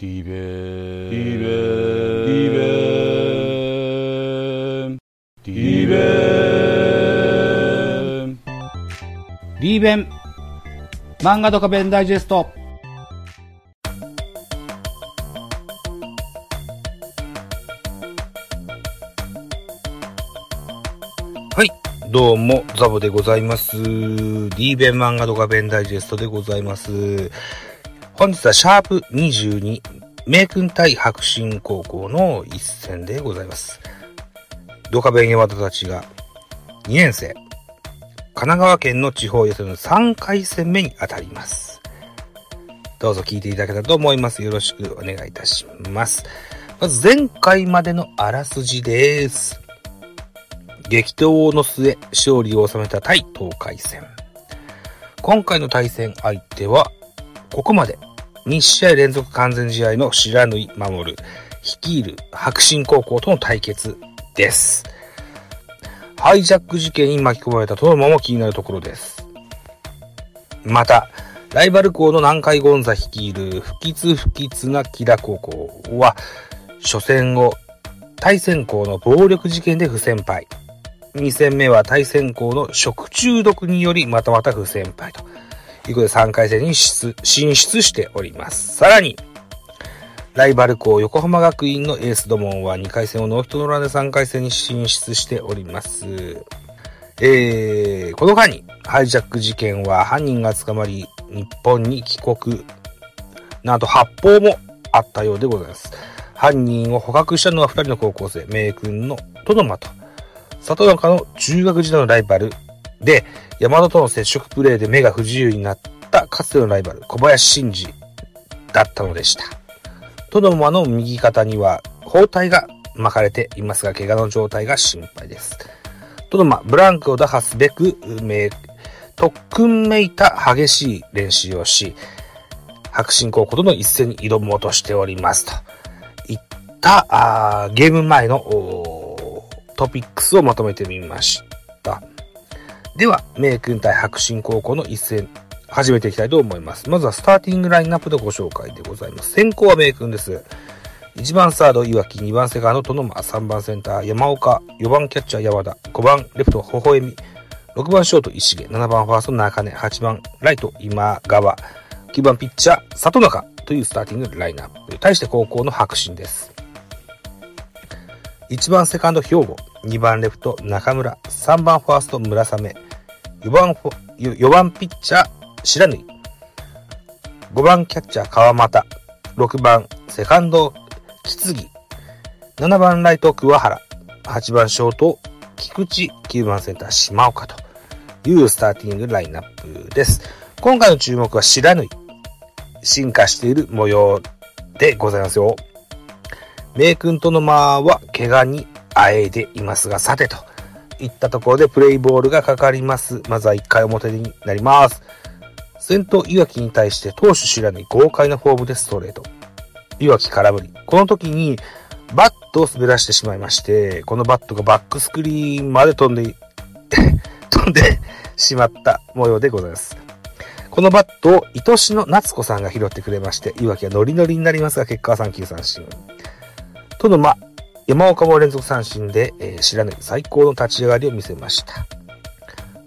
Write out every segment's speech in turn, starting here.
リベリベリベリベリーベン漫画ドカベンダイジェストはい。どうも、ザボでございます。D 弁漫画ドカベンダイジェストでございます。本日はシャープ22、名君対白新高校の一戦でございます。ドカベン山田たちが2年生、神奈川県の地方予選の3回戦目に当たります。どうぞ聞いていただけたらと思います。よろしくお願いいたします。まず前回までのあらすじです。激闘の末、勝利を収めた対東海戦。今回の対戦相手は、ここまで2試合連続完全試合の白縫守る、率いる白新高校との対決です。ハイジャック事件に巻き込まれたトノマも気になるところです。また、ライバル校の南海ゴンザ率いる不吉不吉な木田高校は、初戦を対戦校の暴力事件で不戦敗。2戦目は対戦校の食中毒によりまたまた不戦敗ということで3回戦に進出しております。さらに、ライバル校横浜学院のエースドモンは2回戦をノーヒットノーランで3回戦に進出しております。えー、この間にハイジャック事件は犯人が捕まり日本に帰国、なんと発砲もあったようでございます。犯人を捕獲したのは2人の高校生、名君のトノマと里中の中学時代のライバルで、山田との接触プレーで目が不自由になったかつてのライバル、小林真二だったのでした。トノマの右肩には包帯が巻かれていますが、怪我の状態が心配です。トノマ、ブランクを打破すべく、特訓めいた激しい練習をし、白新高校との一戦に挑もうとしておりますと。いった、あーゲーム前のトピックスをまとめてみました。では、名君対白新高校の一戦、始めていきたいと思います。まずはスターティングラインナップでご紹介でございます。先行は名君です。1番サード、岩木、2番セカンド、トノマ、3番センター、山岡、4番キャッチャー、山田、5番レフト、微笑み、6番ショート、石毛、7番ファースト、中根、8番ライト、今川、9番ピッチャー、里中というスターティングラインナップ。対して高校の白新です。1番セカンド、兵庫、2番レフト、中村、3番ファースト、村雨、4番、4番ピッチャー、白縫、5番キャッチャー、川又、6番セカンド、木継ぎ、7番ライト、桑原、8番ショート、菊池、9番センター、島岡というスターティングラインナップです。今回の注目は白縫い。進化している模様でございますよ。名君との間は怪我にあえいでいますが、さてといったところでプレイボールがかかります。まずは1回表になります。先頭岩木に対して投手白縫い豪快なフォームでストレート。岩木空振り。この時にバットを滑らしてしまいまして、このバットがバックスクリーンまで飛んで、飛んでしまった模様でございます。このバットを愛しの夏子さんが拾ってくれまして、岩木はノリノリになりますが、結果は3球三振。とのま、山岡も連続三振で、えー、白根最高の立ち上がりを見せました。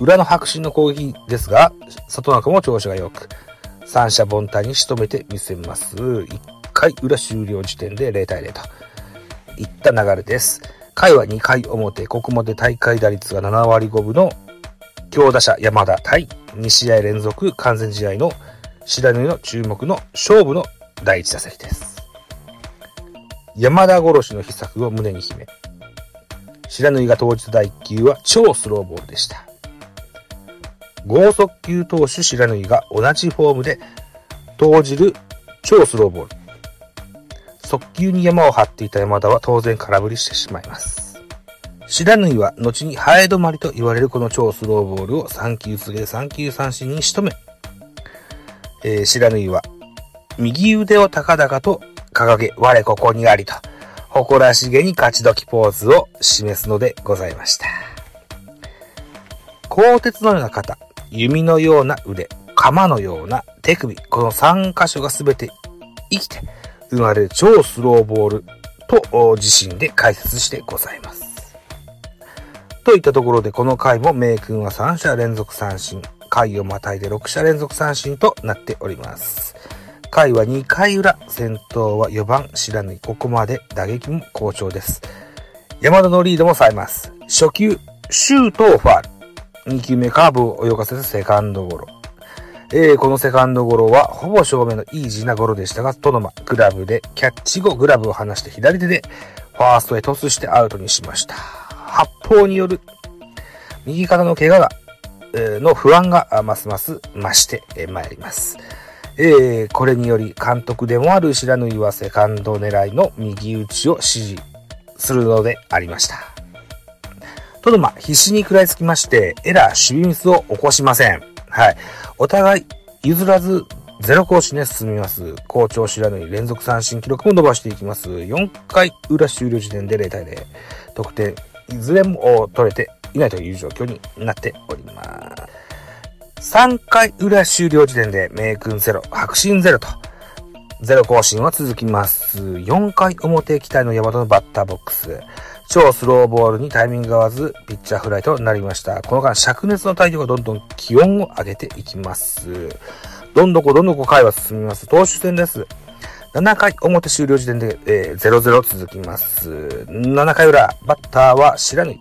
裏の白真の攻撃ですが、里中も調子が良く、三者凡退に仕留めてみせます。1回裏終了時点で0対0といった流れです。回は2回表、ここまで大会打率が7割5分の強打者山田対2試合連続完全試合の白縫の注目の勝負の第1打席です。山田殺しの秘策を胸に秘め、白縫が投じた第1球は超スローボールでした。剛速球投手白縫が同じフォームで投じる超スローボール。速球に山を張っていた山田は当然空振りしてしまいます。白縫は後にハエ止まりと言われるこの超スローボールを3球続けて3球三振に仕留め、えー、白縫は右腕を高々と掲げ、我ここにありと、誇らしげに勝ち時ポーズを示すのでございました。鋼鉄のような肩、弓のような腕、鎌のような手首、この3箇所がすべて生きて、生まれる超スローボールと自身で解説してございます。といったところでこの回も名君は3者連続三振、回をまたいで6者連続三振となっております。回は2回裏、先頭は4番知らぬい。ここまで打撃も好調です。山田のリードもさえます。初球、シュートをファール。2球目カーブを泳がせたセカンドゴロ。えー、このセカンドゴロはほぼ正面のイージーなゴロでしたが、トノマ、グラブでキャッチ後グラブを離して左手でファーストへトスしてアウトにしました。発砲による右肩の怪我が、えー、の不安がますます増してまいります。えー、これにより監督でもある知らぬいはセカンド狙いの右打ちを指示するのでありました。トノマ、必死に食らいつきまして、エラー、守備ミスを起こしません。はい。お互い譲らずゼロ更新で進みます。好調知らぬに連続三振記録も伸ばしていきます。4回裏終了時点で0対0。得点、いずれも取れていないという状況になっております。3回裏終了時点で名君ゼロ、白真ゼロと、ゼロ更新は続きます。4回表期待の山田のバッターボックス。超スローボールにタイミング合わず、ピッチャーフライとなりました。この間、灼熱の太陽がどんどん気温を上げていきます。どんどこどんどこ回は進みます。投手戦です。7回表終了時点で、えー、0-0続きます。7回裏、バッターは白根。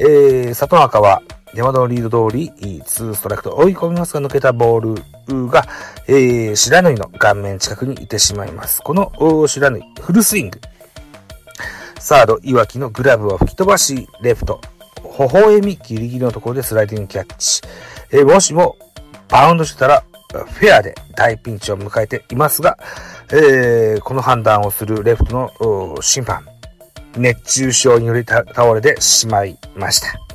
えー、里中は山田のリード通り、2ストライクと追い込みますが抜けたボールが、えー、白縫の顔面近くにいてしまいます。この白縫フルスイング。サード、岩木のグラブを吹き飛ばし、レフト、微笑みギリギリのところでスライディングキャッチ。えー、もしも、バウンドしてたら、フェアで大ピンチを迎えていますが、えー、この判断をするレフトの審判、熱中症により倒れてしまいました。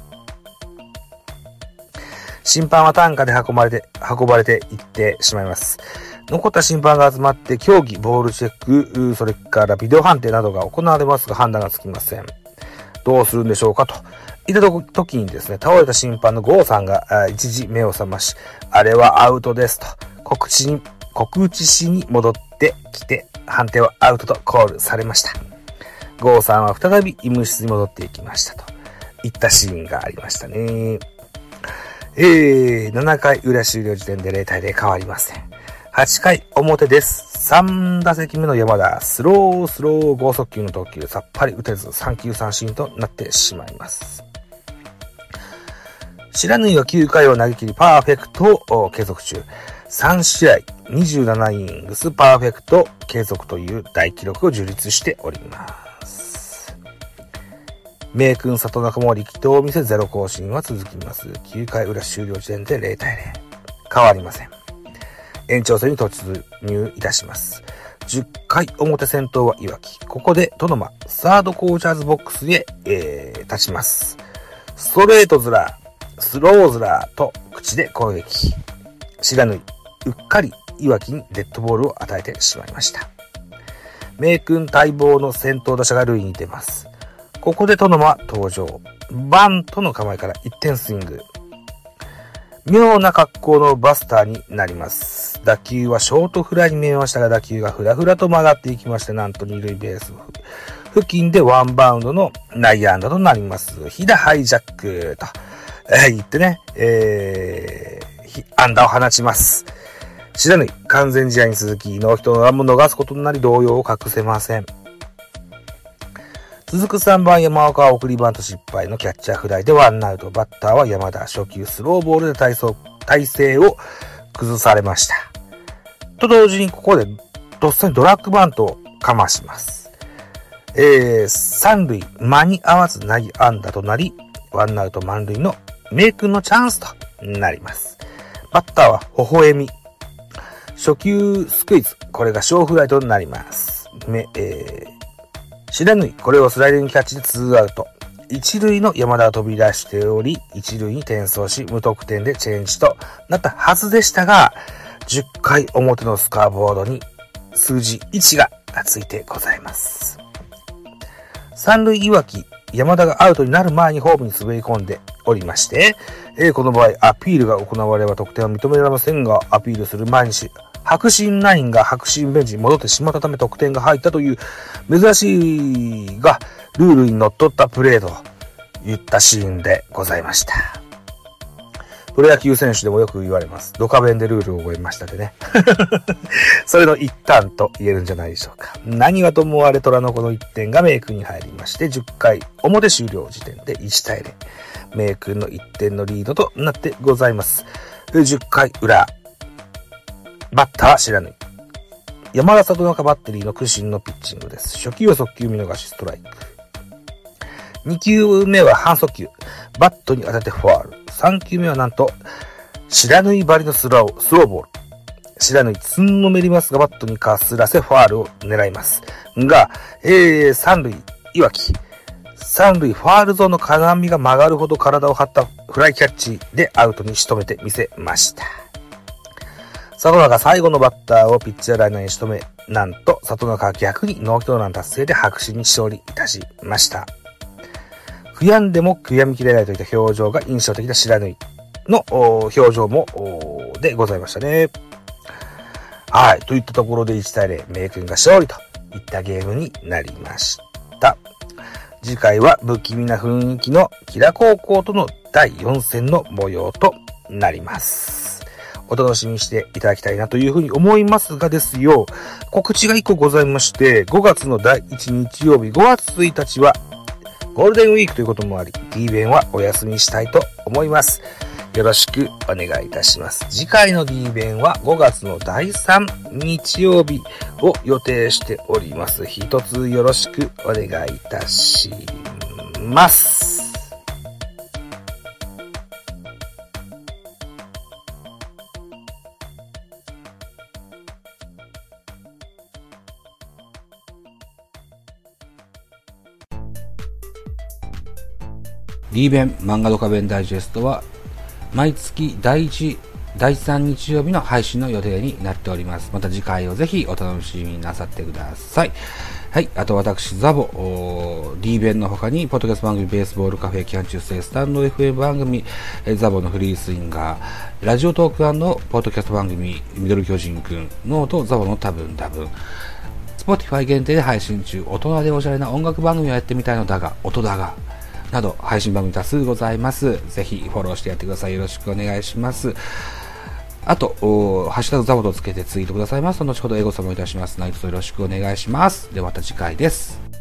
審判は担架で運ばれて、運ばれていってしまいます。残った審判が集まって競技、ボールチェック、それからビデオ判定などが行われますが判断がつきません。どうするんでしょうかと。いた時にですね、倒れた審判のゴーさんが一時目を覚まし、あれはアウトですと、告知に、告知しに戻ってきて、判定はアウトとコールされました。ゴーさんは再び医務室に戻っていきましたと。いったシーンがありましたね。えー、7回裏終了時点で0対0変わりません。8回表です。3打席目の山田、スロースロー剛速球の投球、さっぱり打てず3球三振となってしまいます。白縫は9回を投げ切りパーフェクトを継続中。3試合27イニングスパーフェクト継続という大記録を樹立しております。名君里中も力投を見せゼロ更新は続きます。9回裏終了時点で0対0。変わりません。延長戦に突入いたします。10回表戦闘はいわき。ここでトノマ、サードコーチャーズボックスへ、えー、立ちます。ストレートズラー、スローズラーと口で攻撃。知らぬい、うっかりいわきにデッドボールを与えてしまいました。名君待望の先頭打者が塁に出ます。ここでトノマ登場。バントの構えから1点スイング。妙な格好のバスターになります。打球はショートフライに見えましたが、打球がふらふらと曲がっていきまして、なんと二塁ベース付近でワンバウンドの内野安打となります。ヒダハイジャックと、えー、言ってね、えー、安打を放ちます。知らぬ完全試合に続き、ノーヒットのランも逃すことになり動揺を隠せません。続く3番山岡は送りバント失敗のキャッチャーフライでワンアウト。バッターは山田。初球スローボールで体操、体勢を崩されました。と同時にここでとっさにドラッグバントをかまします。えー、三塁間に合わず投げ安打となり、ワンアウト満塁の名君のチャンスとなります。バッターは微笑み。初球スクイズ。これが小フライとなります。め、えー知らぬい、これをスライディングキャッチで2アウト。一塁の山田が飛び出しており、一塁に転送し、無得点でチェンジとなったはずでしたが、10回表のスカーボードに数字1がついてございます。三塁いわき、山田がアウトになる前にホームに滑り込んでおりまして、え、この場合アピールが行われば得点は認められませんが、アピールする前に白真ナインが白真ベンチに戻ってしまったため得点が入ったという珍しいがルールにのっとったプレーといったシーンでございました。プロ野球選手でもよく言われます。ドカベンでルールを覚えましたでね。それの一端と言えるんじゃないでしょうか。何はともあれ虎のこの1点がメイ君に入りまして、10回表終了時点で1対0。メイ君の1点のリードとなってございます。10回裏。バッターは知らぬ。山田里中バッテリーの苦心のピッチングです。初球は速球見逃しストライク。2球目は反則球。バットに当ててフォアール。3球目はなんと、知らぬい張りのスロー、スローボール。知らぬいつんのめりますが、バットにかすらせファールを狙います。が、えー、三塁、いわき。三塁ファールゾーンの金網が曲がるほど体を張ったフライキャッチでアウトに仕留めてみせました。里中最後のバッターをピッチャーライナーに仕留め、なんと里中は逆にノーヒットラン達成で白紙に勝利いたしました。悔やんでも悔やみきれないといった表情が印象的な知らぬいの表情もでございましたね。はい。といったところで1対0、メイ君が勝利といったゲームになりました。次回は不気味な雰囲気のキラ高校との第4戦の模様となります。お楽しみにしていただきたいなというふうに思いますがですよ、告知が1個ございまして、5月の第1日曜日、5月1日はゴールデンウィークということもあり、D 弁はお休みしたいと思います。よろしくお願いいたします。次回の D 弁は5月の第3日曜日を予定しております。一つよろしくお願いいたします。D 弁漫画ドカ弁ダイジェストは毎月第1、第3日曜日の配信の予定になっております。また次回をぜひお楽しみになさってください。はい。あと私、ザボ、D 弁の他に、ポッドキャスト番組、ベースボールカフェ、キャン中世、スタンド FM 番組、ザボのフリースインガー、ラジオトークポッドキャスト番組、ミドル巨人くん、ノート、ザボの多分多分、Spotify 限定で配信中、大人でおしゃれな音楽番組をやってみたいのだが、音だが、など配信番組多数ございます。ぜひフォローしてやってください。よろしくお願いします。あと、ハッシュタグザボとつけてツイートくださいます、後ほどエゴサもいたします。何卒よろしくお願いします。ではまた次回です。